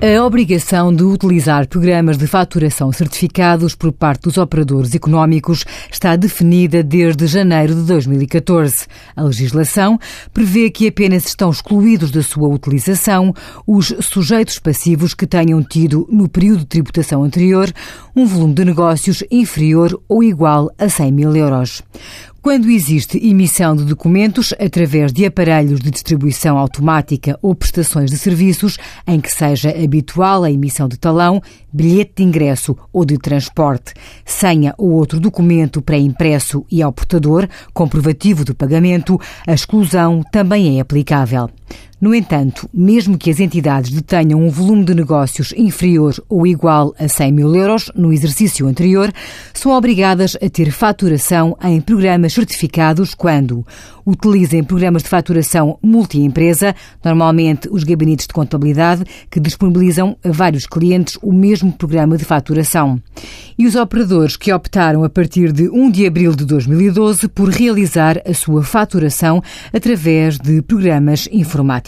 A obrigação de utilizar programas de faturação certificados por parte dos operadores económicos está definida desde janeiro de 2014. A legislação prevê que apenas estão excluídos da sua utilização os sujeitos passivos que tenham tido, no período de tributação anterior, um volume de negócios inferior ou igual a 100 mil euros. Quando existe emissão de documentos através de aparelhos de distribuição automática ou prestações de serviços em que seja habitual a emissão de talão, bilhete de ingresso ou de transporte, senha ou outro documento pré-impresso e ao portador, comprovativo do pagamento, a exclusão também é aplicável. No entanto, mesmo que as entidades detenham um volume de negócios inferior ou igual a 100 mil euros no exercício anterior, são obrigadas a ter faturação em programas certificados quando utilizem programas de faturação multi-empresa, normalmente os gabinetes de contabilidade, que disponibilizam a vários clientes o mesmo programa de faturação. E os operadores que optaram a partir de 1 de abril de 2012 por realizar a sua faturação através de programas informáticos